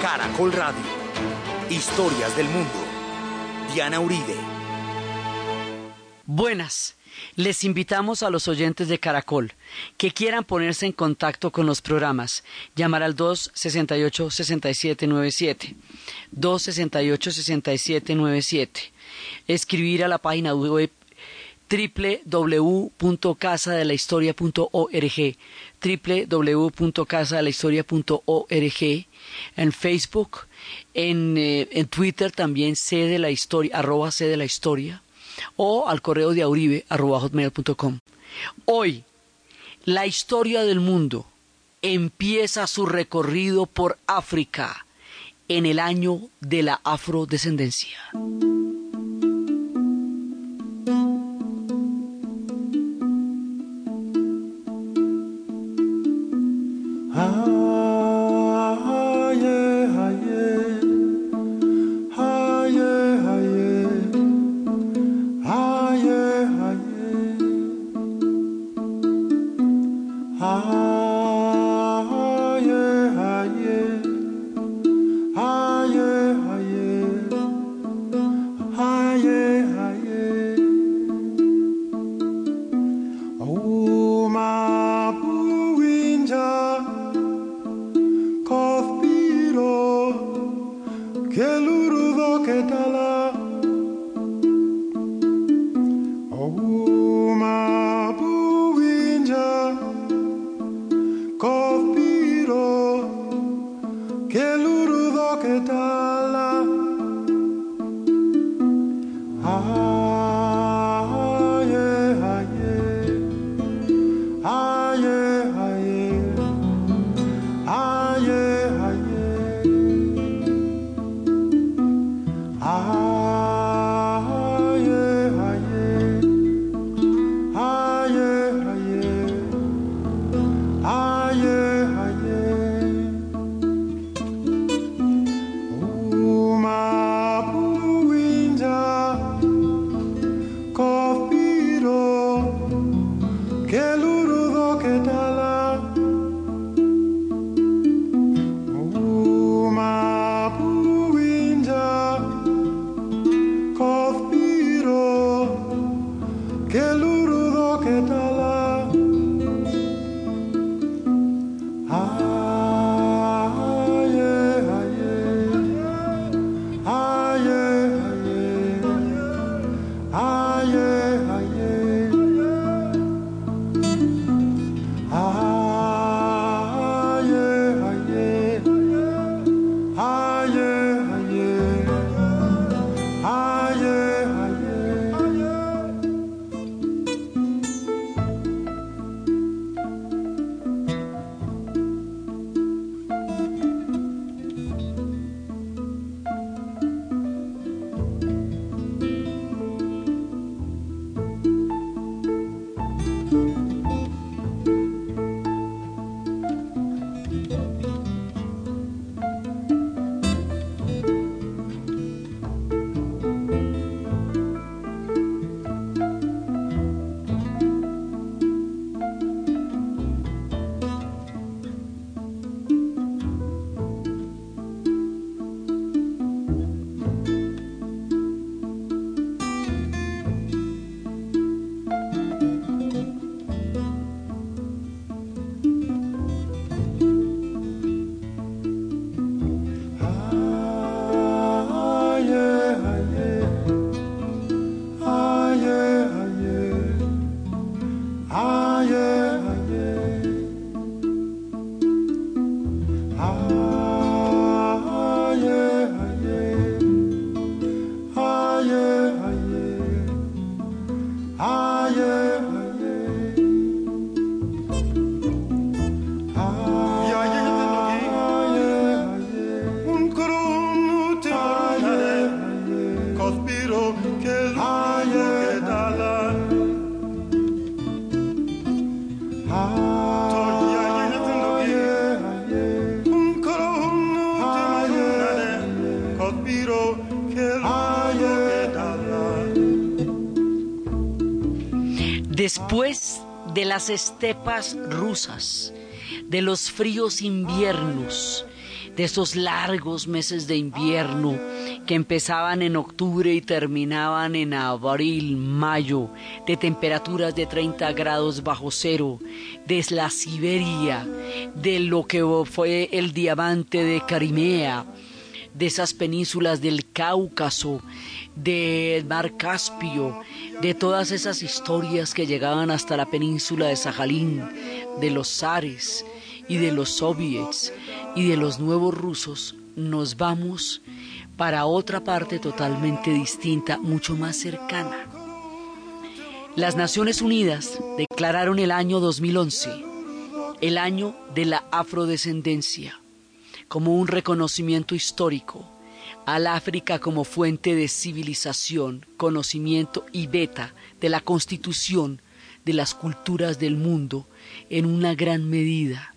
Caracol Radio. Historias del mundo. Diana Uribe. Buenas. Les invitamos a los oyentes de Caracol que quieran ponerse en contacto con los programas, llamar al 268-6797, 268-6797, escribir a la página web www.casadelahistoria.org, www.casadelahistoria.org, en Facebook, en, eh, en Twitter también C de la historia, arroba C de la historia, o al correo de auribe arroba hotmail.com. Hoy, la historia del mundo empieza su recorrido por África en el año de la afrodescendencia. que l'urudo que tala Después de las estepas rusas, de los fríos inviernos, de esos largos meses de invierno que empezaban en octubre y terminaban en abril, mayo, de temperaturas de 30 grados bajo cero, de la Siberia, de lo que fue el diamante de Crimea, de esas penínsulas del Cáucaso, del mar Caspio, de todas esas historias que llegaban hasta la península de Sajalín, de los zares y de los soviets y de los nuevos rusos, nos vamos para otra parte totalmente distinta, mucho más cercana. Las Naciones Unidas declararon el año 2011 el año de la afrodescendencia como un reconocimiento histórico al África como fuente de civilización, conocimiento y beta de la constitución de las culturas del mundo en una gran medida.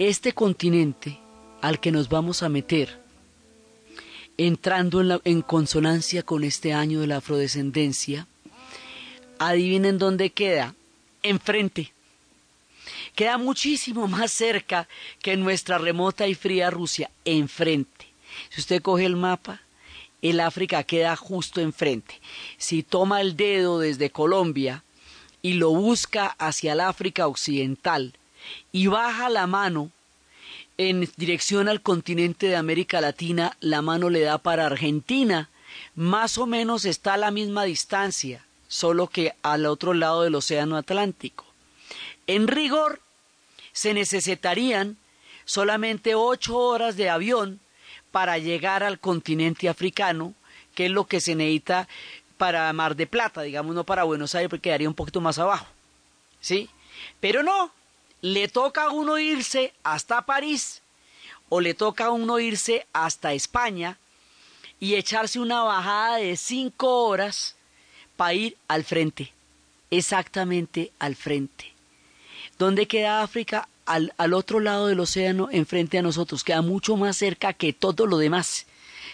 Este continente al que nos vamos a meter, entrando en, consonancia con este año de la afrodescendencia, adivinen dónde queda, enfrente. Queda muchísimo más cerca que nuestra remota y fría Rusia, enfrente. Si usted coge el mapa, el África queda justo enfrente. Si toma el dedo desde Colombia y lo busca hacia el África occidental y baja la mano en dirección al continente de América Latina, la mano le da para Argentina. Más o menos está a la misma distancia, solo que al otro lado del Océano Atlántico. En rigor, se necesitarían solamente ocho horas de avión para llegar al continente africano, que es lo que se necesita para Mar de Plata, digamos, no para Buenos Aires, porque quedaría un poquito más abajo. ¿Sí? Pero no, le toca a uno irse hasta París o le toca a uno irse hasta España y echarse una bajada de cinco horas para ir al frente, exactamente al frente. ¿Dónde queda África? al, otro lado del océano enfrente a nosotros, queda mucho más cerca que todo lo demás,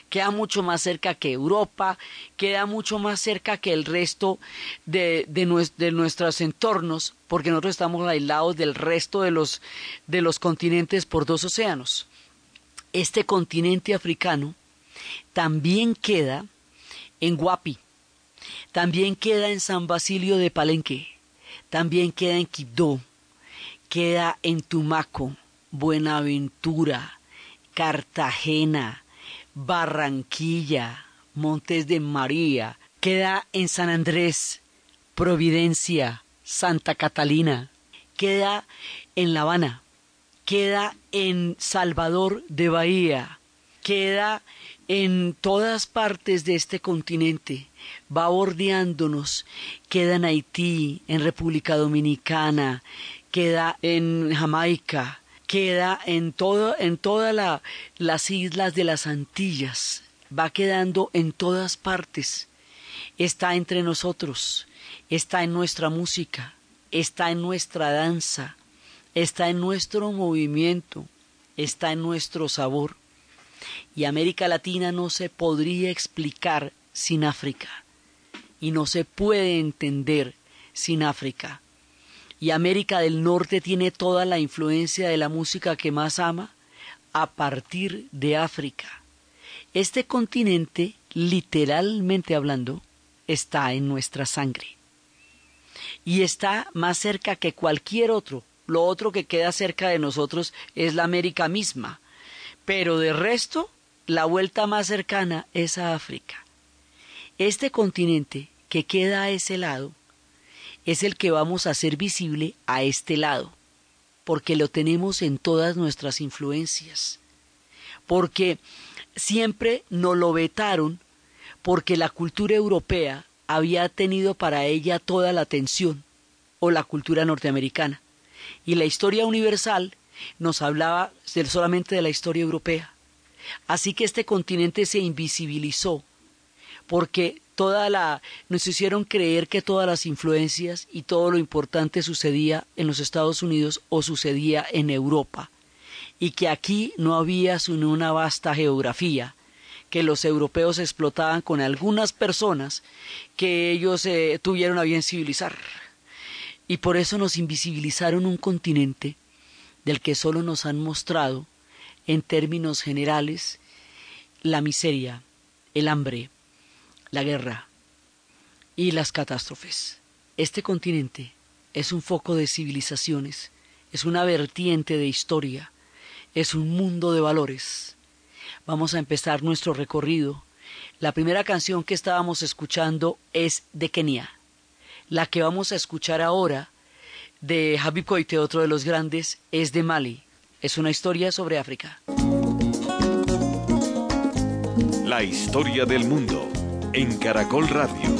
queda mucho más cerca que Europa, queda mucho más cerca que el resto de, de, nuestros entornos, porque nosotros estamos aislados del resto de los, de los continentes por dos océanos. Este continente africano también queda en Guapi, también queda en San Basilio de Palenque, también queda en Quibdó, queda en Tumaco, Buenaventura, Cartagena, Barranquilla, Montes de María, queda en San Andrés, Providencia, Santa Catalina, queda en La Habana, queda en Salvador de Bahía, queda en todas partes de este continente, va bordeándonos, queda en Haití, en República Dominicana, queda en Jamaica, queda en, todo, en todas las islas de las Antillas, va quedando en todas partes, está entre nosotros, está en nuestra música, está en nuestra danza, está en nuestro movimiento, está en nuestro sabor. Y América Latina no se podría explicar sin África, y no se puede entender sin África y América del Norte tiene toda la influencia de la música que más ama a partir de África. Este continente, literalmente hablando, está en nuestra sangre y está más cerca que cualquier otro. Lo otro que queda cerca de nosotros es la América misma, pero de resto, la vuelta más cercana es a África. Este continente que queda a ese lado es el que vamos a hacer visible a este lado, porque lo tenemos en todas nuestras influencias, porque siempre nos lo vetaron porque la cultura europea había tenido para ella toda la atención, o la cultura norteamericana, y la historia universal nos hablaba solamente de la historia europea. Así que este continente se invisibilizó, porque toda la nos hicieron creer que todas las influencias y todo lo importante sucedía en los Estados Unidos o sucedía en Europa y que aquí no había sino una vasta geografía que los europeos explotaban con algunas personas que ellos eh, tuvieron a bien civilizar. Y por eso nos invisibilizaron un continente del que solo nos han mostrado en términos generales, la miseria, el hambre, la guerra y las catástrofes. Este continente es un foco de civilizaciones, es una vertiente de historia, es un mundo de valores. Vamos a empezar nuestro recorrido. La primera canción que estábamos escuchando es de Kenia. La que vamos a escuchar ahora de Habib Koite, otro de los grandes, es de Mali. Es una historia sobre África. La historia del mundo en Caracol Radio.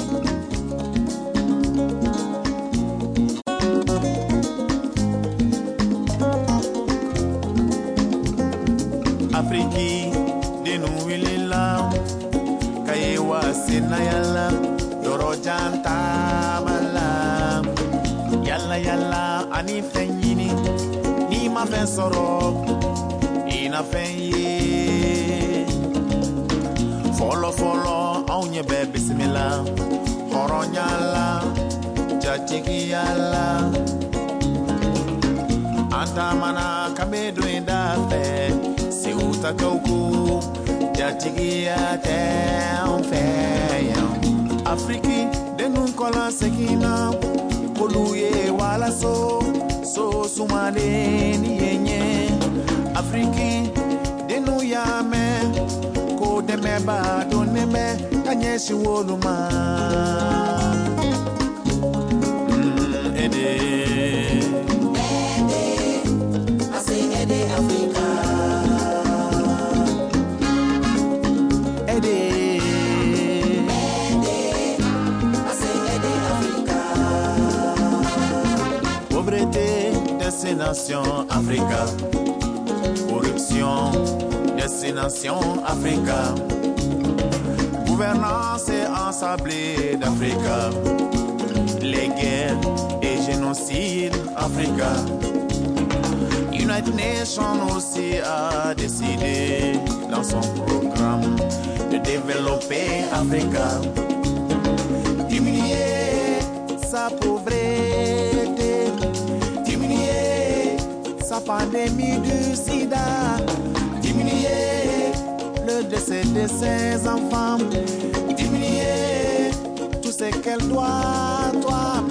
Afriki denu wilila kayewa sinayala yoro jantamala yala yalla ani fenyini ni ma fen ina fenye folo folo ɲɛ bɛ bisimila hɔrɔnya la jatigiya la an taamana kabe don in da fɛ sew takaw ko jatigiya tɛ an fɛ yan afiriki ye so sumalen ni ye ɲɛ afiriki dennu y'a mɛn ko bɛ ka kanyesi woluma mm, ede. Ede ase ede afrika ede. Ede ase ede destination africa corruption destination africa Gouvernance ensablée d'Africa. Les guerres et génocides Africa. United Nations aussi a décidé dans son programme de développer Africa. Diminuer sa pauvreté, diminuer sa pandémie du sida, décès de ses enfants, diminuer tout ce qu'elle doit, toi,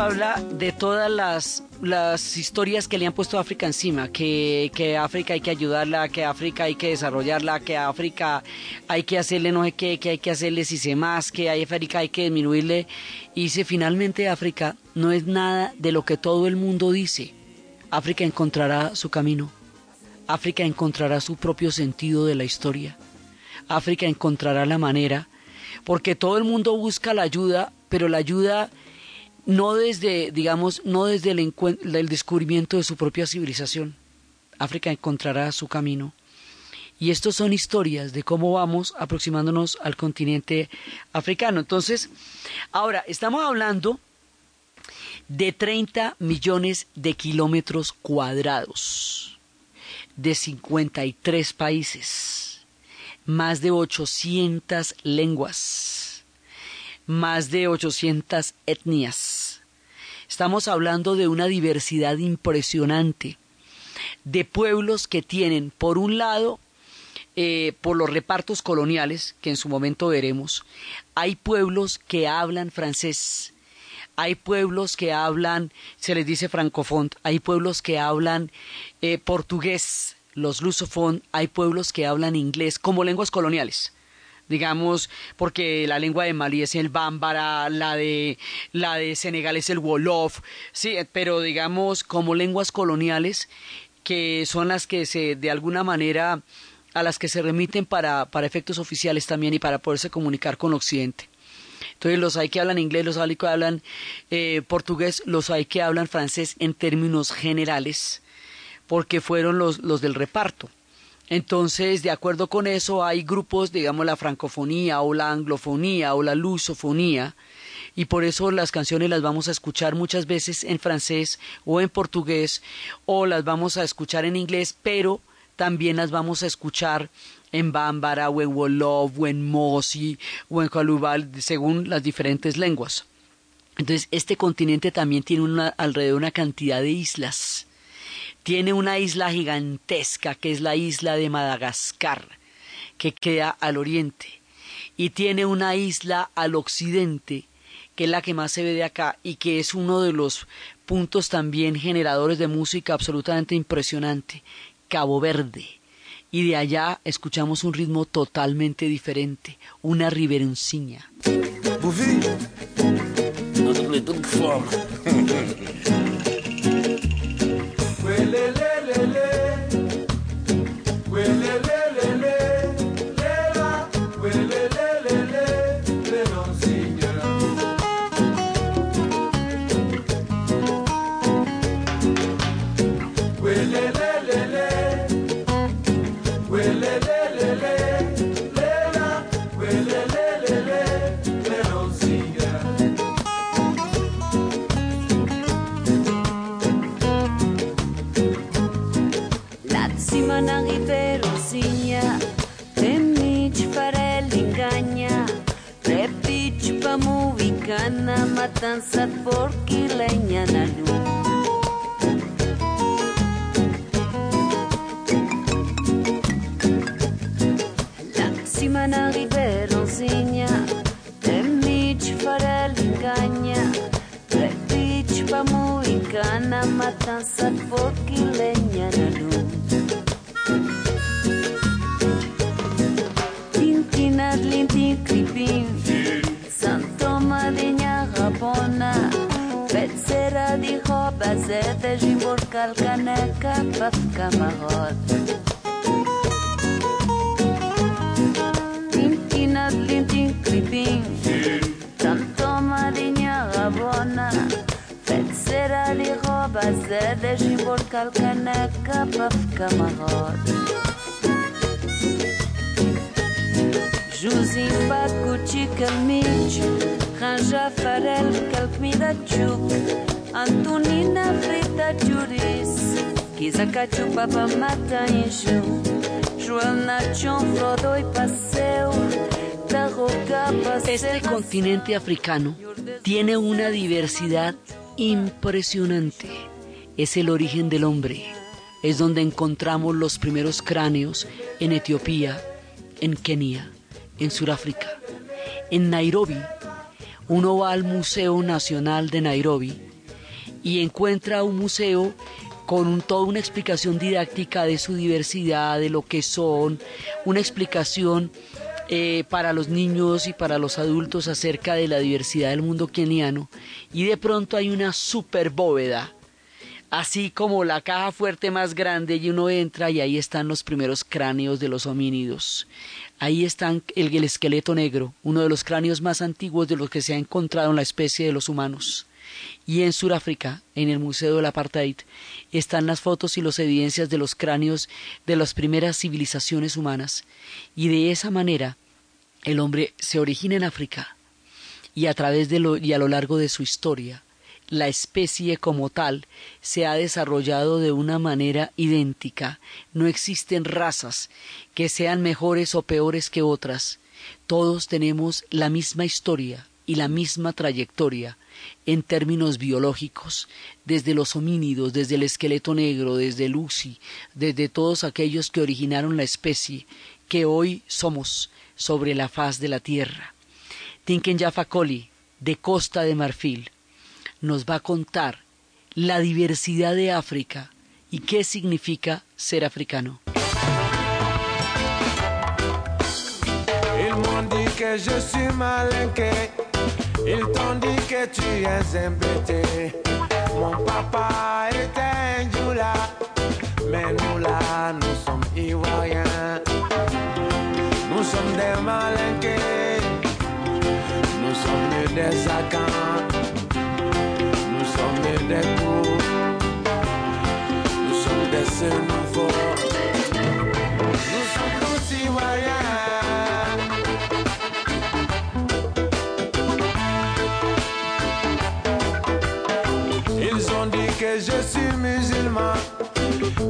habla de todas las, las historias que le han puesto a África encima, que, que África hay que ayudarla, que África hay que desarrollarla, que África hay que hacerle no sé qué, que hay que hacerle si se más, que a África hay que disminuirle. Y dice, finalmente África no es nada de lo que todo el mundo dice. África encontrará su camino. África encontrará su propio sentido de la historia. África encontrará la manera, porque todo el mundo busca la ayuda, pero la ayuda no desde, digamos, no desde el, descubrimiento de su propia civilización. África encontrará su camino. Y estos son historias de cómo vamos aproximándonos al continente africano. Entonces, ahora estamos hablando de 30 millones de kilómetros cuadrados, de 53 países, más de 800 lenguas más de 800 etnias. Estamos hablando de una diversidad impresionante de pueblos que tienen, por un lado, eh, por los repartos coloniales, que en su momento veremos, hay pueblos que hablan francés, hay pueblos que hablan, se les dice francofón, hay pueblos que hablan eh, portugués, los lusofón, hay pueblos que hablan inglés como lenguas coloniales digamos, porque la lengua de Malí es el bámbara, la de, la de Senegal es el wolof, sí, pero digamos como lenguas coloniales que son las que se, de alguna manera, a las que se remiten para, para efectos oficiales también y para poderse comunicar con Occidente. Entonces los hay que hablan inglés, los hay que hablan eh, portugués, los hay que hablan francés en términos generales, porque fueron los, los del reparto. Entonces, de acuerdo con eso, hay grupos, digamos, la francofonía o la anglofonía o la lusofonía, y por eso las canciones las vamos a escuchar muchas veces en francés o en portugués, o las vamos a escuchar en inglés, pero también las vamos a escuchar en Bámbara o en Wolof o en Mosi o en Calubal, según las diferentes lenguas. Entonces, este continente también tiene una, alrededor una cantidad de islas. Tiene una isla gigantesca que es la isla de Madagascar, que queda al oriente, y tiene una isla al occidente, que es la que más se ve de acá y que es uno de los puntos también generadores de música absolutamente impresionante, Cabo Verde. Y de allá escuchamos un ritmo totalmente diferente, una riveronciña. na matança porque lenha na luz. Lá cima na ribeirãozinha, temite farelo enganha. Repite pra muicana, matança porque والكنكة في كمهات Tintina blintin clipping Tanto marinha rabona Fetzera li roba zede Jimbol kalkaneka pafka mahot Juzim bakuchi kalmich Ranja farel kalkmida chuk Antonina Frita Juris, Papa Mata Inju, Frodo y Paseo, Este continente africano tiene una diversidad impresionante. Es el origen del hombre. Es donde encontramos los primeros cráneos en Etiopía, en Kenia, en Sudáfrica. En Nairobi, uno va al Museo Nacional de Nairobi y encuentra un museo con un- toda una explicación didáctica de su diversidad, de lo que son, una explicación eh, para los niños y para los adultos acerca de la diversidad del mundo keniano. Y de pronto hay una super bóveda así como la caja fuerte más grande y uno entra y ahí están los primeros cráneos de los homínidos. Ahí están el, el esqueleto negro, uno de los cráneos más antiguos de los que se ha encontrado en la especie de los humanos. Y en Sudáfrica, en el Museo del Apartheid, están las fotos y las evidencias de los cráneos de las primeras civilizaciones humanas. Y de esa manera, el hombre se origina en África y a través de lo y a lo largo de su historia la especie como tal se ha desarrollado de una manera idéntica. No existen razas que sean mejores o peores que otras. Todos tenemos la misma historia y la misma trayectoria en términos biológicos, desde los homínidos, desde el esqueleto negro, desde el UCI, desde todos aquellos que originaron la especie que hoy somos sobre la faz de la Tierra. Tinken Jaffa Koli, de Costa de Marfil, nos va a contar la diversidad de África y qué significa ser africano. Ils t'ont dit que tu es embêté. Mon papa était un Djoula. Mais nous là, nous sommes Ivoiriens. Nous sommes des malinqués. Nous sommes des acants, nous sommes des coups, nous sommes des sénophores,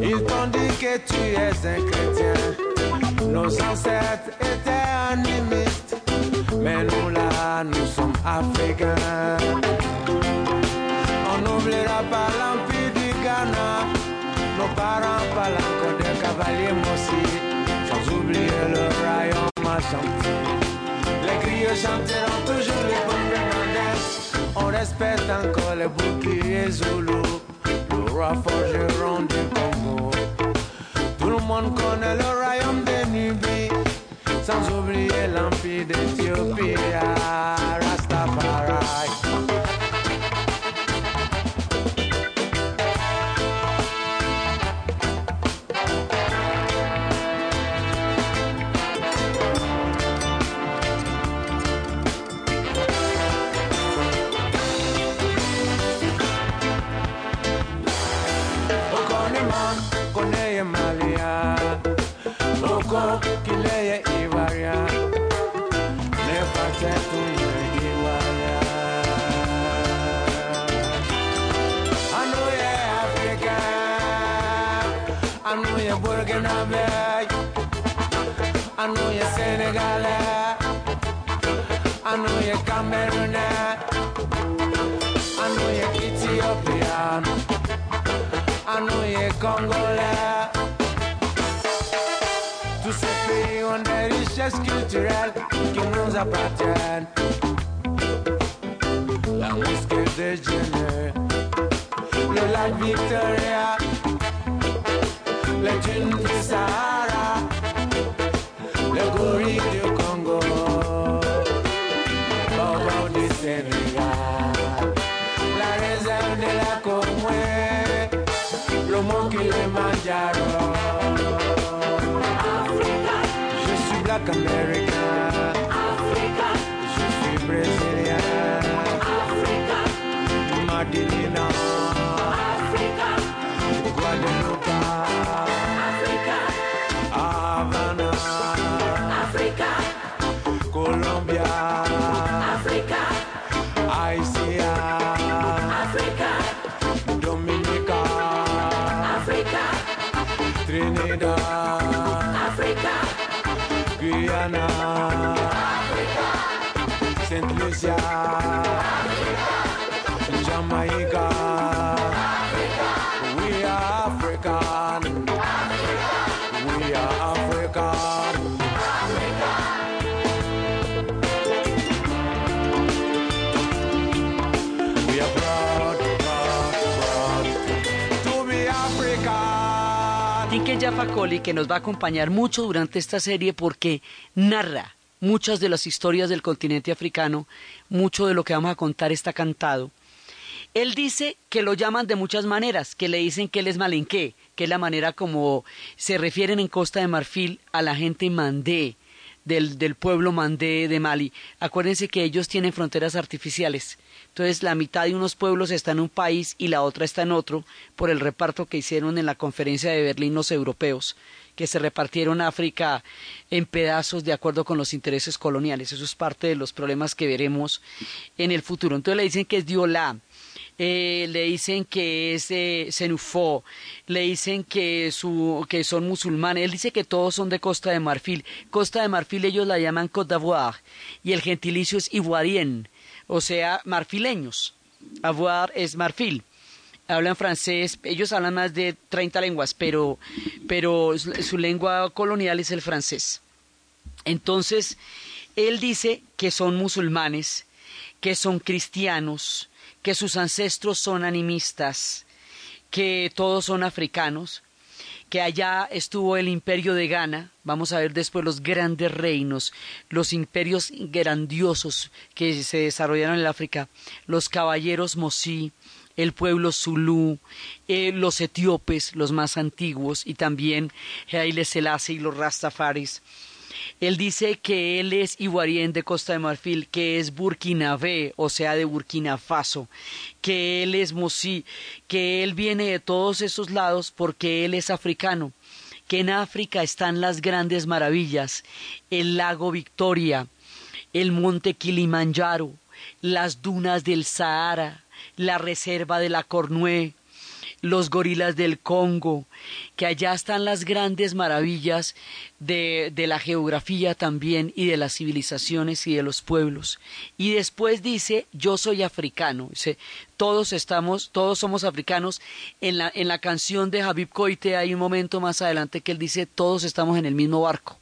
ils t'ont dit que tu es un chrétien. Nos ancêtres étaient animistes, mais nous là, nous sommes africains. On n'oubliera pas l'empire du Ghana, nos parents parlent encore des cavaliers Mossi, sans oublier le royaume Ashanti. Les griots chanteront toujours les bonnes. On respecte encore les le roi forgeron du Congo. Tout le monde connaît le royaume de Nubie, sans oublier l'empire d'Éthiopie, ah, Rastafari. Anoye Senegal, Anoye Cameroon, Anoye Ethiopia. Anoye Congolais. Tous ces pays ont des richesses culturelles qui nous appartiennent. La le Victoria, les dunes America, Africa. Je suis brésilien. Africa. Madinina. Guyana, Saint Lucia. Coli, que nos va a acompañar mucho durante esta serie porque narra muchas de las historias del continente africano, mucho de lo que vamos a contar está cantado. Él dice que lo llaman de muchas maneras, que le dicen que él es malenqué, que es la manera como se refieren en Costa de Marfil a la gente mandé, del, del pueblo mandé de Mali. Acuérdense que ellos tienen fronteras artificiales. Entonces la mitad de unos pueblos está en un país y la otra está en otro por el reparto que hicieron en la conferencia de Berlín los europeos, que se repartieron África en pedazos de acuerdo con los intereses coloniales. Eso es parte de los problemas que veremos en el futuro. Entonces le dicen que es Diola, eh, le dicen que es eh, le dicen que, su, que son musulmanes, él dice que todos son de Costa de Marfil. Costa de Marfil ellos la llaman Côte d'Ivoire y el gentilicio es ivoirien, o sea, marfileños. Avoir es marfil. Hablan francés, ellos hablan más de 30 lenguas, pero, pero su lengua colonial es el francés. Entonces, él dice que son musulmanes, que son cristianos, que sus ancestros son animistas, que todos son africanos, que allá estuvo el imperio de Ghana, vamos a ver después los grandes reinos, los imperios grandiosos que se desarrollaron en África, los caballeros Mosí, el pueblo Zulú, eh, los etíopes, los más antiguos, y también Haile Selassie y los Rastafaris. Él dice que él es iguarien de Costa de Marfil, que es burkinabé, o sea, de Burkina Faso, que él es mosí, que él viene de todos esos lados porque él es africano, que en África están las grandes maravillas, el lago Victoria, el monte Kilimanjaro, las dunas del Sahara, la reserva de la Cornué, los gorilas del Congo, que allá están las grandes maravillas de, de, la geografía también y de las civilizaciones y de los pueblos. Y después dice, yo soy africano. Dice, todos estamos, todos somos africanos. En la, en la canción de Habib Koite hay un momento más adelante que él dice, todos estamos en el mismo barco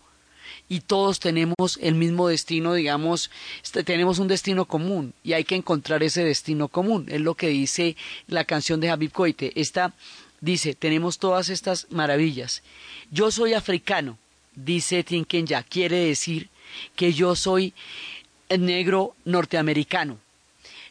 y todos tenemos el mismo destino, digamos, este, tenemos un destino común y hay que encontrar ese destino común. Es lo que dice la canción de Habib Koite. Esta dice, tenemos todas estas maravillas. Yo soy africano, dice Tinkenya, quiere decir que yo soy negro norteamericano.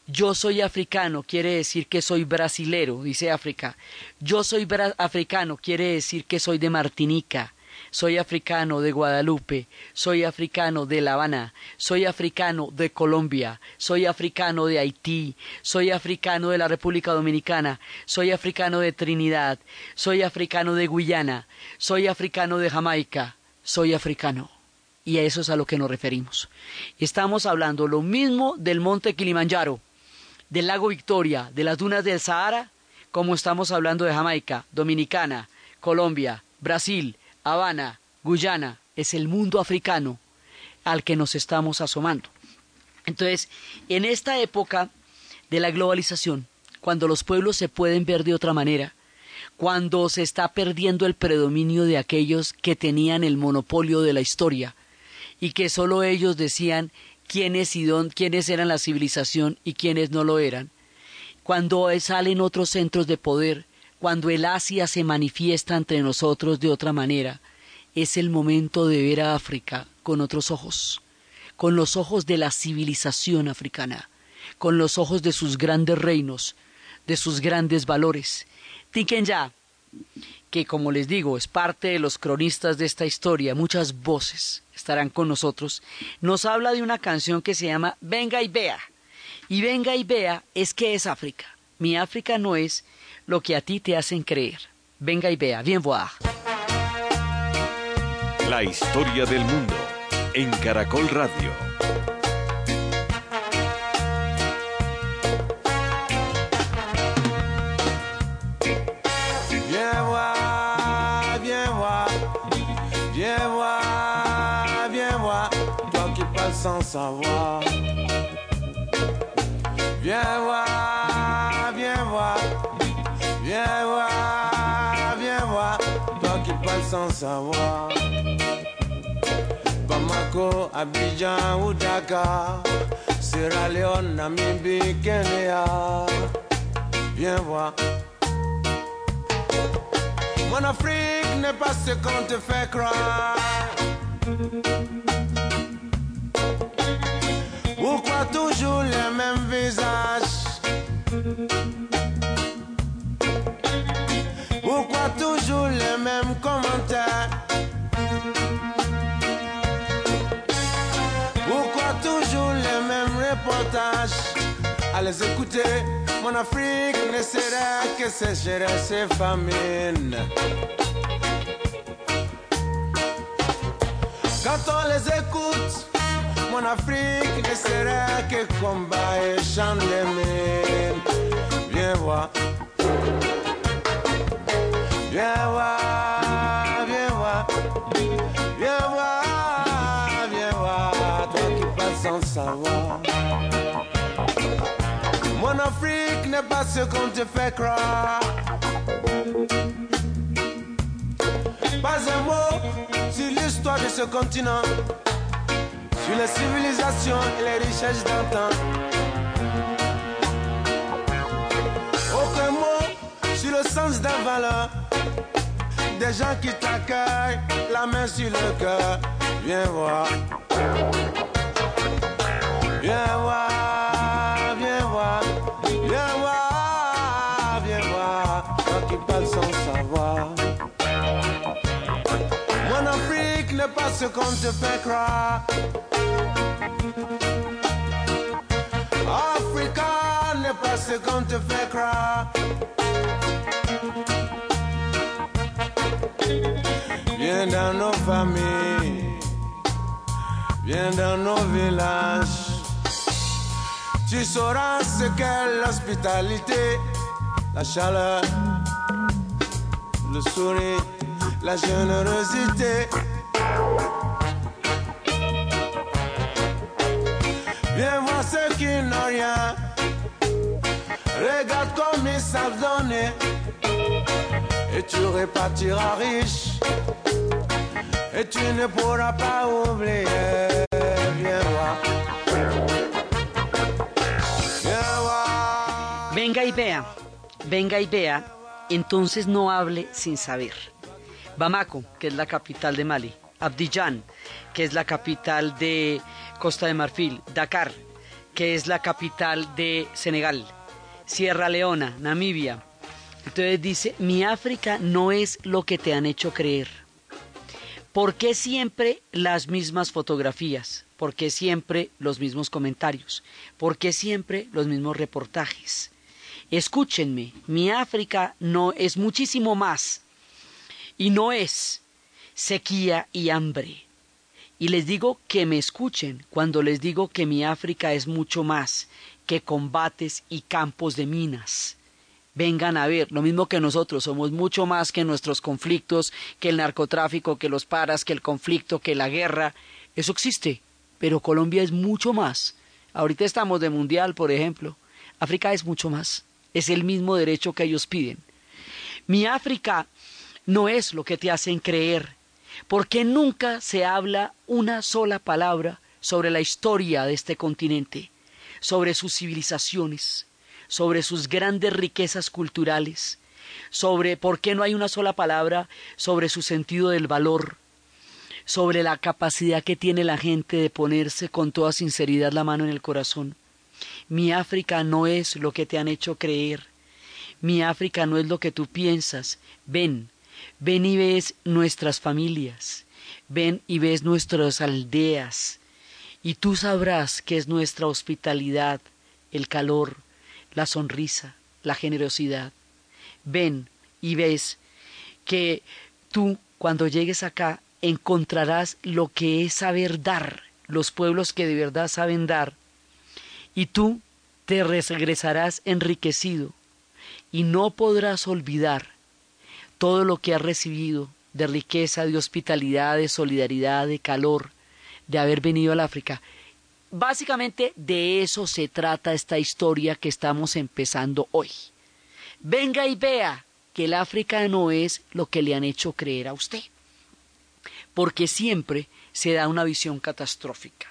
Yo soy africano, quiere decir que soy brasilero, dice África. Yo soy africano, quiere decir que soy de Martinica soy africano de Guadalupe, soy africano de La Habana, soy africano de Colombia, soy africano de Haití, soy africano de la República Dominicana, soy africano de Trinidad, soy africano de Guyana, soy africano de Jamaica, soy africano. Y a eso es a lo que nos referimos. Estamos hablando lo mismo del monte Kilimanjaro, del lago Victoria, de las dunas del Sahara, como estamos hablando de Jamaica, Dominicana, Colombia, Brasil, Habana, Guyana, es el mundo africano al que nos estamos asomando. Entonces, en esta época de la globalización, cuando los pueblos se pueden ver de otra manera, cuando se está perdiendo el predominio de aquellos que tenían el monopolio de la historia y que solo ellos decían quiénes y dónde, quiénes eran la civilización y quiénes no lo eran, cuando salen otros centros de poder, cuando el Asia se manifiesta entre nosotros de otra manera, es el momento de ver a África con otros ojos, con los ojos de la civilización africana, con los ojos de sus grandes reinos, de sus grandes valores. ya que como les digo, es parte de los cronistas de esta historia, muchas voces estarán con nosotros, nos habla de una canción que se llama Venga y vea. Y venga y vea es que es África. Mi África no es lo que a ti te hacen creer. Venga y vea, bien voir. La historia del mundo en Caracol Radio. Sans savoir. Viens voir, sans savoir. Bamako, Abidjan ou Sierra Leone, Namibie, Kenya. Viens voir. Mon Afrique n'est pas ce qu'on te fait croire. Pourquoi toujours les mêmes visages mêmes commentaires Pourquoi toujours les mêmes reportages À les écouter, mon Afrique ne sera que sécheresse et famine. Quand on les écoute, mon Afrique ne sera que combat et chant de mine. Viens voir. Viens voir, Mon Afrique n'est pas ce qu'on te fait croire. Pas un mot sur l'histoire de ce continent, sur les civilisations et les richesses d'antan. Aucun mot sur le sens d'un valeur. Des gens qui t'accueillent, la main sur le cœur. Viens voir. Viens voir, viens voir, viens voir, viens voir, toi qui parles sans savoir. Mon Afrique n'est pas ce qu'on te fait croire. Africa n'est pas ce qu'on te fait croire. Viens dans nos familles, viens dans nos villages. Tu sauras ce qu'est l'hospitalité, la chaleur, le sourire, la générosité. Viens voir ceux qui n'ont rien. Regarde comme ils savent donner. Et tu repartiras riche. Et tu ne pourras pas oublier. Vea, venga y vea, entonces no hable sin saber. Bamako, que es la capital de Mali, Abidjan, que es la capital de Costa de Marfil, Dakar, que es la capital de Senegal, Sierra Leona, Namibia. Entonces dice, mi África no es lo que te han hecho creer. ¿Por qué siempre las mismas fotografías? ¿Por qué siempre los mismos comentarios? ¿Por qué siempre los mismos reportajes? Escúchenme, mi África no es muchísimo más y no es sequía y hambre. Y les digo que me escuchen cuando les digo que mi África es mucho más que combates y campos de minas. Vengan a ver, lo mismo que nosotros, somos mucho más que nuestros conflictos, que el narcotráfico, que los paras, que el conflicto, que la guerra. Eso existe, pero Colombia es mucho más. Ahorita estamos de mundial, por ejemplo. África es mucho más. Es el mismo derecho que ellos piden. Mi África no es lo que te hacen creer, porque nunca se habla una sola palabra sobre la historia de este continente, sobre sus civilizaciones, sobre sus grandes riquezas culturales, sobre por qué no hay una sola palabra sobre su sentido del valor, sobre la capacidad que tiene la gente de ponerse con toda sinceridad la mano en el corazón. Mi África no es lo que te han hecho creer. Mi África no es lo que tú piensas. Ven, ven y ves nuestras familias. Ven y ves nuestras aldeas. Y tú sabrás que es nuestra hospitalidad, el calor, la sonrisa, la generosidad. Ven y ves que tú, cuando llegues acá, encontrarás lo que es saber dar, los pueblos que de verdad saben dar, y tú te regresarás enriquecido y no podrás olvidar todo lo que has recibido de riqueza, de hospitalidad, de solidaridad, de calor, de haber venido al África. Básicamente de eso se trata esta historia que estamos empezando hoy. Venga y vea que el África no es lo que le han hecho creer a usted. Porque siempre se da una visión catastrófica.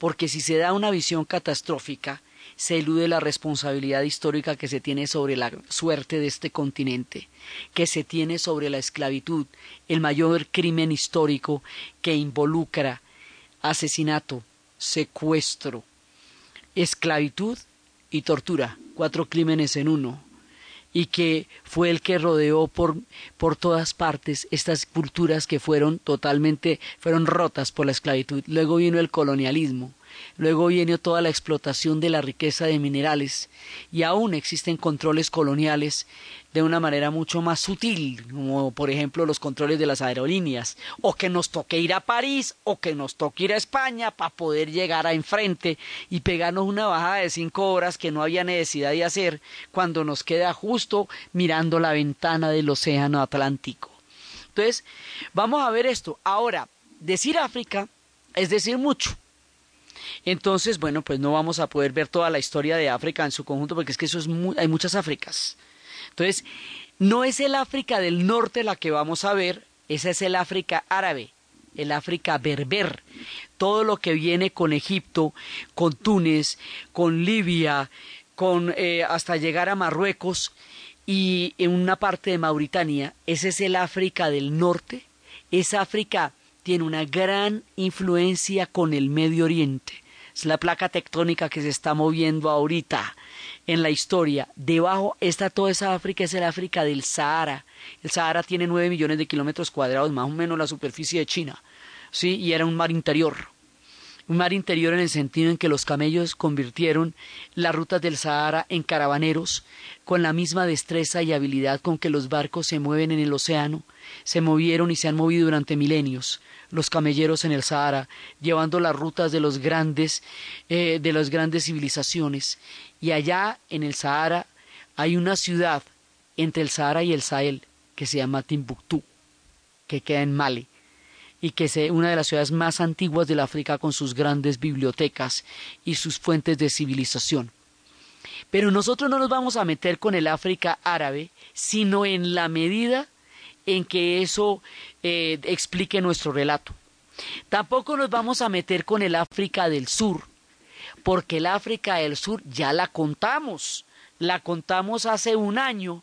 Porque si se da una visión catastrófica, se elude la responsabilidad histórica que se tiene sobre la suerte de este continente, que se tiene sobre la esclavitud, el mayor crimen histórico que involucra asesinato, secuestro, esclavitud y tortura, cuatro crímenes en uno, y que fue el que rodeó por, por todas partes estas culturas que fueron totalmente, fueron rotas por la esclavitud. Luego vino el colonialismo, luego viene toda la explotación de la riqueza de minerales, y aún existen controles coloniales de una manera mucho más sutil, como por ejemplo los controles de las aerolíneas, o que nos toque ir a París, o que nos toque ir a España para poder llegar a enfrente y pegarnos una bajada de cinco horas que no había necesidad de hacer cuando nos queda justo mirando la ventana del océano Atlántico. Entonces, vamos a ver esto. Ahora, decir África es decir mucho. Entonces, bueno, pues no vamos a poder ver toda la historia de África en su conjunto, porque es que eso es hay muchas Áfricas. Entonces, no es el África del norte la que vamos a ver, esa es el África árabe, el África berber, todo lo que viene con Egipto, con Túnez, con Libia, con eh, hasta llegar a Marruecos y en una parte de Mauritania, ese es el África del norte. Esa África tiene una gran influencia con el Medio Oriente. Es la placa tectónica que se está moviendo ahorita en la historia. Debajo está toda esa África, es el África del Sahara. El Sahara tiene nueve millones de kilómetros cuadrados, más o menos la superficie de China. ¿sí? Y era un mar interior. Un mar interior en el sentido en que los camellos convirtieron las rutas del Sahara en caravaneros con la misma destreza y habilidad con que los barcos se mueven en el océano, se movieron y se han movido durante milenios los camelleros en el Sahara, llevando las rutas de los grandes, eh, de las grandes civilizaciones. Y allá en el Sahara hay una ciudad entre el Sahara y el Sahel que se llama Timbuktu, que queda en Mali y que es una de las ciudades más antiguas del África con sus grandes bibliotecas y sus fuentes de civilización. Pero nosotros no nos vamos a meter con el África árabe, sino en la medida en que eso eh, explique nuestro relato. Tampoco nos vamos a meter con el África del Sur, porque el África del Sur ya la contamos, la contamos hace un año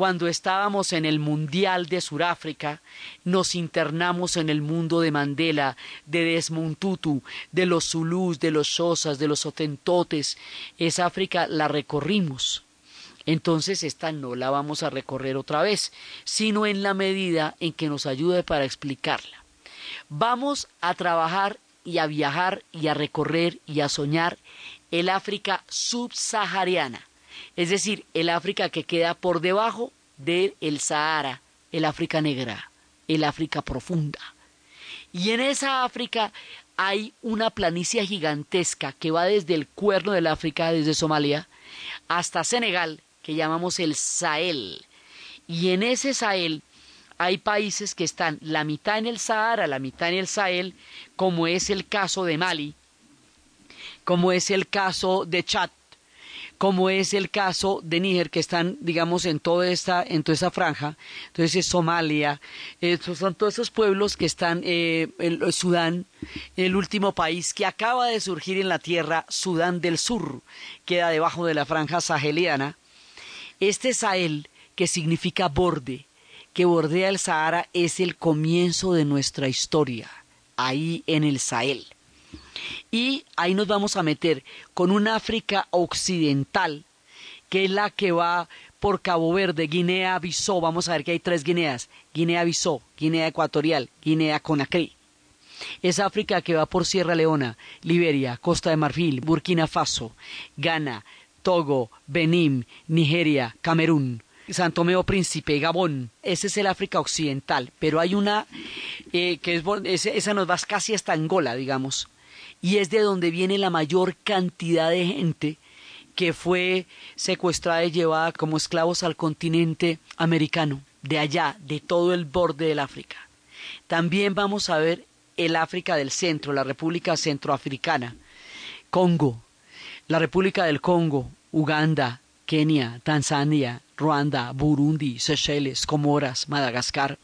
cuando estábamos en el Mundial de Suráfrica, nos internamos en el mundo de Mandela, de Desmond Tutu, de los Zulus, de los Xhosas, de los Otentotes. Esa África la recorrimos. Entonces esta no la vamos a recorrer otra vez, sino en la medida en que nos ayude para explicarla. Vamos a trabajar y a viajar y a recorrer y a soñar el África subsahariana es decir, el África que queda por debajo del Sahara, el África negra, el África profunda. Y en esa África hay una planicie gigantesca que va desde el cuerno del África, desde Somalia, hasta Senegal, que llamamos el Sahel. Y en ese Sahel hay países que están la mitad en el Sahara, la mitad en el Sahel, como es el caso de Mali, como es el caso de Chad, como es el caso de Níger, que están, digamos, en toda esta, en toda esa franja. Entonces, es Somalia, son todos esos pueblos que están, eh, en Sudán, el último país que acaba de surgir en la tierra, Sudán del Sur, queda debajo de la franja saheliana. Este Sahel, que significa borde, que bordea el Sahara, es el comienzo de nuestra historia, ahí en el Sahel. Y ahí nos vamos a meter con un África occidental, que es la que va por Cabo Verde, Guinea-Bissau. Vamos a ver que hay tres Guineas: Guinea-Bissau, Guinea Ecuatorial, Guinea-Conakry. Es África que va por Sierra Leona, Liberia, Costa de Marfil, Burkina Faso, Ghana, Togo, Benín, Nigeria, Camerún. Santo Tomé Príncipe, Gabón, ese es el África Occidental, pero hay una eh, que es, esa nos va casi hasta Angola, digamos, y es de donde viene la mayor cantidad de gente que fue secuestrada y llevada como esclavos al continente americano, de allá, de todo el borde del África. También vamos a ver el África del Centro, la República Centroafricana, Congo, la República del Congo, Uganda, Kenia, Tanzania, Ruanda, Burundi, Seychelles, Comoras, Madagascar.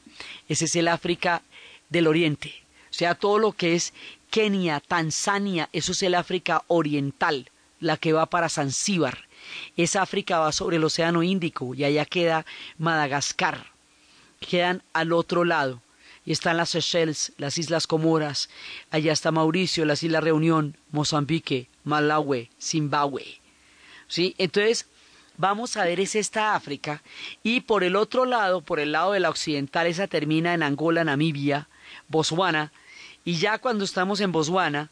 Ese es el África del Oriente. O sea, todo lo que es Kenia, Tanzania, eso es el África oriental, la que va para Zanzíbar. Esa África va sobre el Océano Índico y allá queda Madagascar. Quedan al otro lado. Y están las Seychelles, las Islas Comoras, allá está Mauricio, las Islas Reunión, Mozambique, Malawi, Zimbabue. ¿Sí? Entonces, vamos a ver es esta África y por el otro lado, por el lado de la occidental, esa termina en Angola, Namibia, Botswana, y ya cuando estamos en Botswana,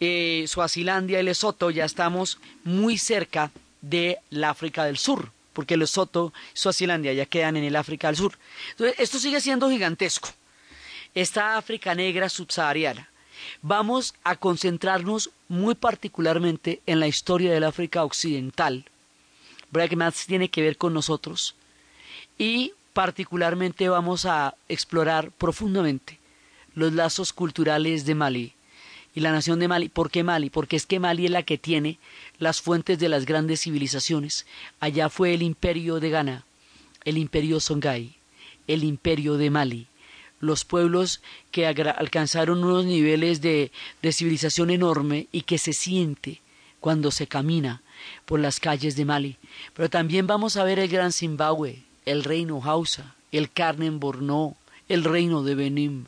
eh, Suazilandia y Lesoto, ya estamos muy cerca de la África del Sur, porque Lesoto y Suazilandia ya quedan en el África del Sur. Entonces, esto sigue siendo gigantesco. Esta África negra subsahariana. Vamos a concentrarnos muy particularmente en la historia del África occidental, más tiene que ver con nosotros, y particularmente vamos a explorar profundamente los lazos culturales de Mali y la nación de Mali. ¿Por qué Mali? Porque es que Mali es la que tiene las fuentes de las grandes civilizaciones. Allá fue el imperio de Ghana, el imperio Songhai, el imperio de Mali, los pueblos que alcanzaron unos niveles de, civilización enorme y que se siente cuando se camina por las calles de Mali. Pero también vamos a ver el Gran Zimbabue, el reino Hausa, el Carnen Borno, el reino de Benín,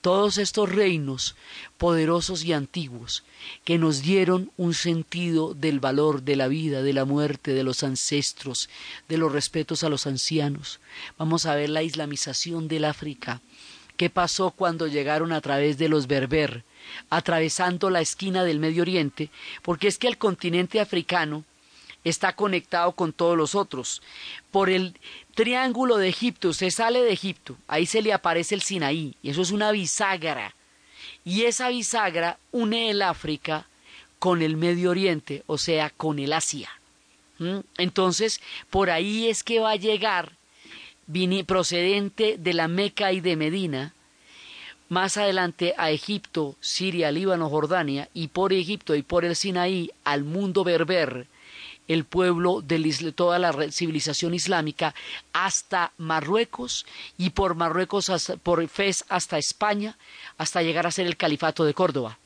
todos estos reinos poderosos y antiguos que nos dieron un sentido del valor de la vida, de la muerte, de los ancestros, de los respetos a los ancianos. Vamos a ver la islamización del África, qué pasó cuando llegaron a través de los berber, atravesando la esquina del Medio Oriente, porque es que el continente africano está conectado con todos los otros. Por el triángulo de Egipto, se sale de Egipto, ahí se le aparece el Sinaí, y eso es una bisagra. Y esa bisagra une el África con el Medio Oriente, o sea, con el Asia. ¿Mm? Entonces, por ahí es que va a llegar, procedente de la Meca y de Medina, más adelante a Egipto, Siria, Líbano, Jordania, y por Egipto y por el Sinaí al mundo berber, el pueblo de toda la civilización islámica hasta Marruecos y por Marruecos por Fez hasta España hasta llegar a ser el califato de Córdoba.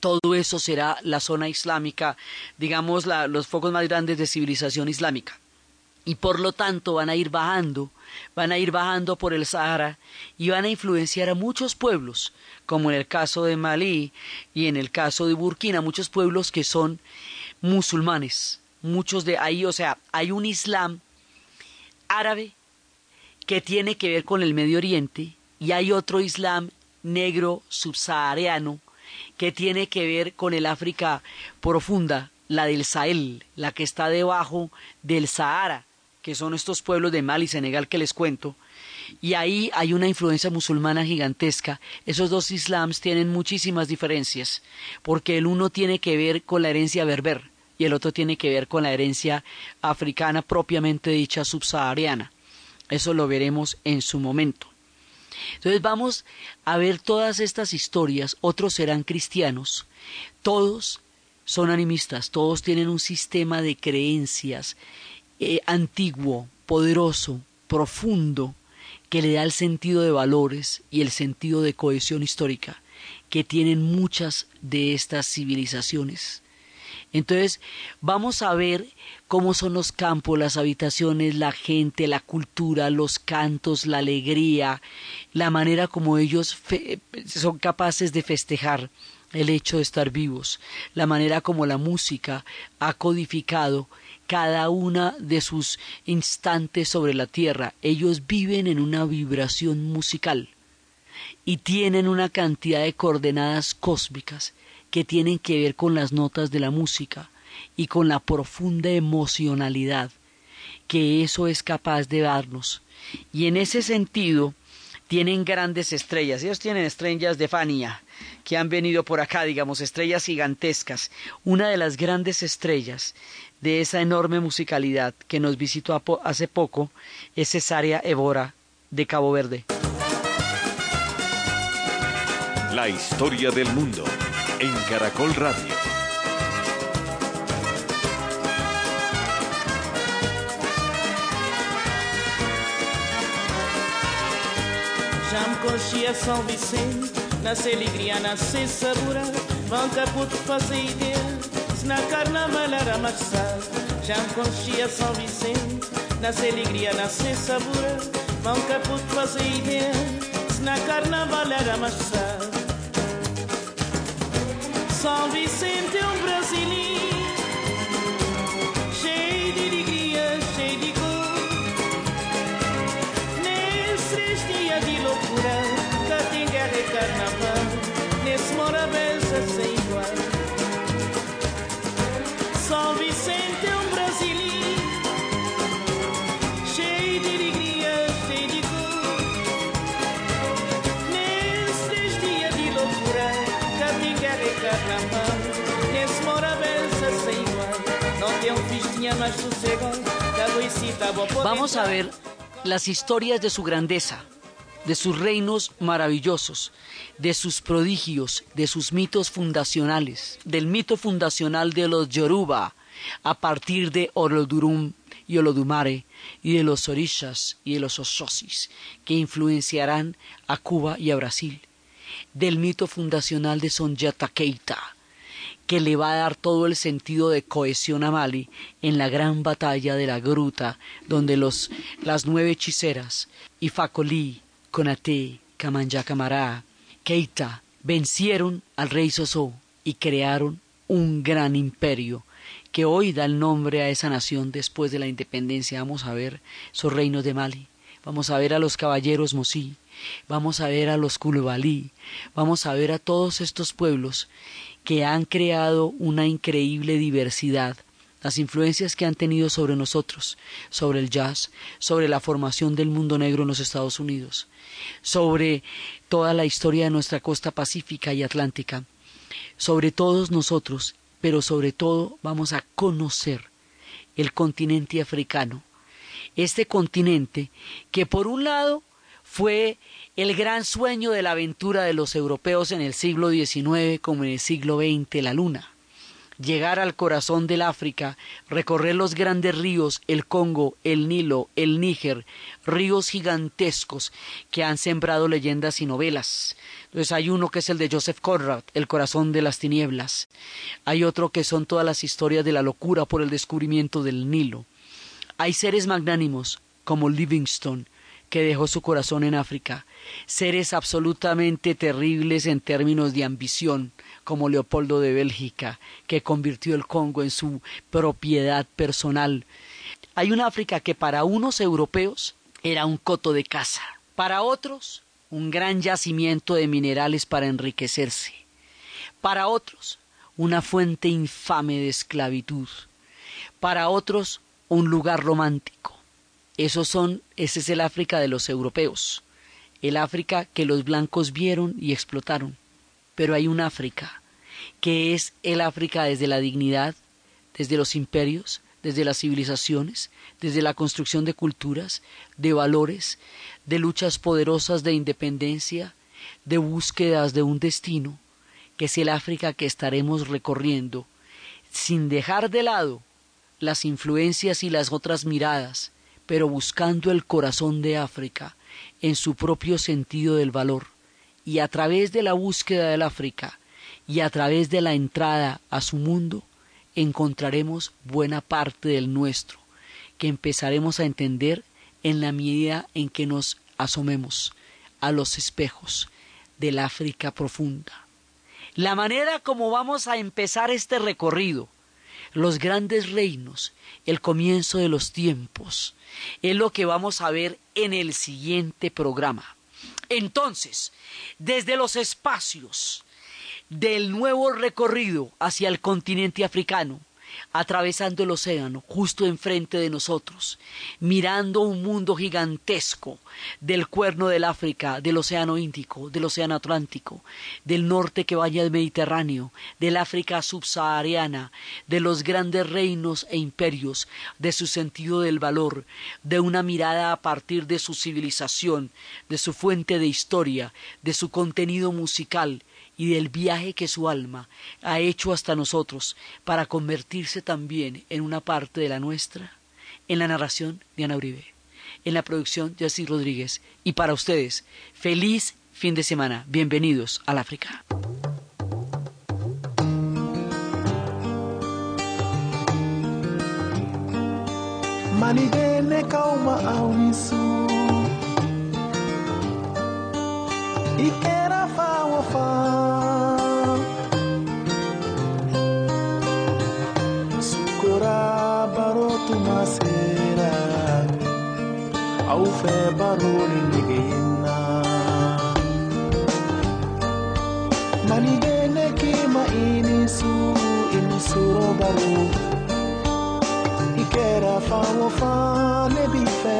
Todo eso será la zona islámica, digamos los focos más grandes de civilización islámica. Y por lo tanto van a ir bajando, van a ir bajando por el Sahara y van a influenciar a muchos pueblos, como en el caso de Malí y en el caso de Burkina, muchos pueblos que son musulmanes, muchos de ahí, o sea, hay un Islam árabe que tiene que ver con el Medio Oriente y hay otro Islam negro subsahariano que tiene que ver con el África profunda, la del Sahel, la que está debajo del Sahara, que son estos pueblos de Mali y Senegal que les cuento, y ahí hay una influencia musulmana gigantesca. Esos dos islams tienen muchísimas diferencias, porque el uno tiene que ver con la herencia berber, y el otro tiene que ver con la herencia africana propiamente dicha subsahariana. Eso lo veremos en su momento. Entonces vamos a ver todas estas historias, otros serán cristianos, todos son animistas, todos tienen un sistema de creencias eh, antiguo, poderoso, profundo, que le da el sentido de valores y el sentido de cohesión histórica que tienen muchas de estas civilizaciones. Entonces, vamos a ver cómo son los campos, las habitaciones, la gente, la cultura, los cantos, la alegría, la manera como ellos son capaces de festejar el hecho de estar vivos, la manera como la música ha codificado cada una de sus instantes sobre la tierra. Ellos viven en una vibración musical y tienen una cantidad de coordenadas cósmicas que tienen que ver con las notas de la música y con la profunda emocionalidad que eso es capaz de darnos. Y en ese sentido, tienen grandes estrellas. Ellos tienen estrellas de Fania, que han venido por acá, digamos, estrellas gigantescas. Una de las grandes estrellas de esa enorme musicalidad que nos visitó hace poco es Cesárea Evora de Cabo Verde. La historia del mundo en Caracol Radio. Já me conhecia São Vicente, nasce alegria, nasce sabor, vão caputo fazer ideia, se na carnaval era marçal. Já me conhecia São Vicente, nasce alegria, nasce sabor, vão caputo fazer ideia, se na carnaval era marçal. Salve sempre um brasileiro. Vamos a ver las historias de su grandeza, de sus reinos maravillosos, de sus prodigios, de sus mitos fundacionales, del mito fundacional de los Yoruba, a partir de Olodurum y Olodumare, y de los Orishas y de los Ososis, que influenciarán a Cuba y a Brasil, del mito fundacional de Sonjata Keita, que le va a dar todo el sentido de cohesión a Mali en la gran batalla de la gruta, donde los, las nueve hechiceras, Ifakoli, Konate, Kamanja Kamara, Keita, vencieron al rey Soso y crearon un gran imperio que hoy da el nombre a esa nación después de la independencia. Vamos a ver esos reinos de Mali, vamos a ver a los caballeros Mosí, vamos a ver a los Kulubalí, vamos a ver a todos estos pueblos que han creado una increíble diversidad. Las influencias que han tenido sobre nosotros, sobre el jazz, sobre la formación del mundo negro en los Estados Unidos, sobre toda la historia de nuestra costa pacífica y atlántica, sobre todos nosotros, pero sobre todo vamos a conocer el continente africano, este continente que por un lado fue el gran sueño de la aventura de los europeos en el siglo XIX como en el siglo XX, la luna llegar al corazón del África, recorrer los grandes ríos, el Congo, el Nilo, el Níger, ríos gigantescos que han sembrado leyendas y novelas. Entonces hay uno que es el de Joseph Conrad, El corazón de las tinieblas. Hay otro que son todas las historias de la locura por el descubrimiento del Nilo. Hay seres magnánimos como Livingstone, que dejó su corazón en África, seres absolutamente terribles en términos de ambición, como Leopoldo de Bélgica, que convirtió el Congo en su propiedad personal. Hay un África que para unos europeos era un coto de caza, para otros un gran yacimiento de minerales para enriquecerse, para otros una fuente infame de esclavitud, para otros un lugar romántico. Esos son, ese es el África de los europeos, el África que los blancos vieron y explotaron. Pero hay un África, que es el África desde la dignidad, desde los imperios, desde las civilizaciones, desde la construcción de culturas, de valores, de luchas poderosas de independencia, de búsquedas de un destino, que es el África que estaremos recorriendo, sin dejar de lado las influencias y las otras miradas, pero buscando el corazón de África en su propio sentido del valor y a través de la búsqueda del África y a través de la entrada a su mundo encontraremos buena parte del nuestro, que empezaremos a entender en la medida en que nos asomemos a los espejos del África profunda. La manera como vamos a empezar este recorrido, los grandes reinos, el comienzo de los tiempos, es lo que vamos a ver en el siguiente programa. Entonces, desde los espacios del nuevo recorrido hacia el continente africano, atravesando el océano justo enfrente de nosotros, mirando un mundo gigantesco del cuerno del África, del océano Índico, del océano Atlántico, del norte que vaya al Mediterráneo, del África subsahariana, de los grandes reinos e imperios, de su sentido del valor, de una mirada a partir de su civilización, de su fuente de historia, de su contenido musical, y del viaje que su alma ha hecho hasta nosotros para convertirse también en una parte de la nuestra, en la narración de Ana Uribe, en la producción de Así Rodríguez. Y para ustedes, feliz fin de semana, bienvenidos al África. fe baruri nigina mani gene ki ma ini su ini su baru bi fe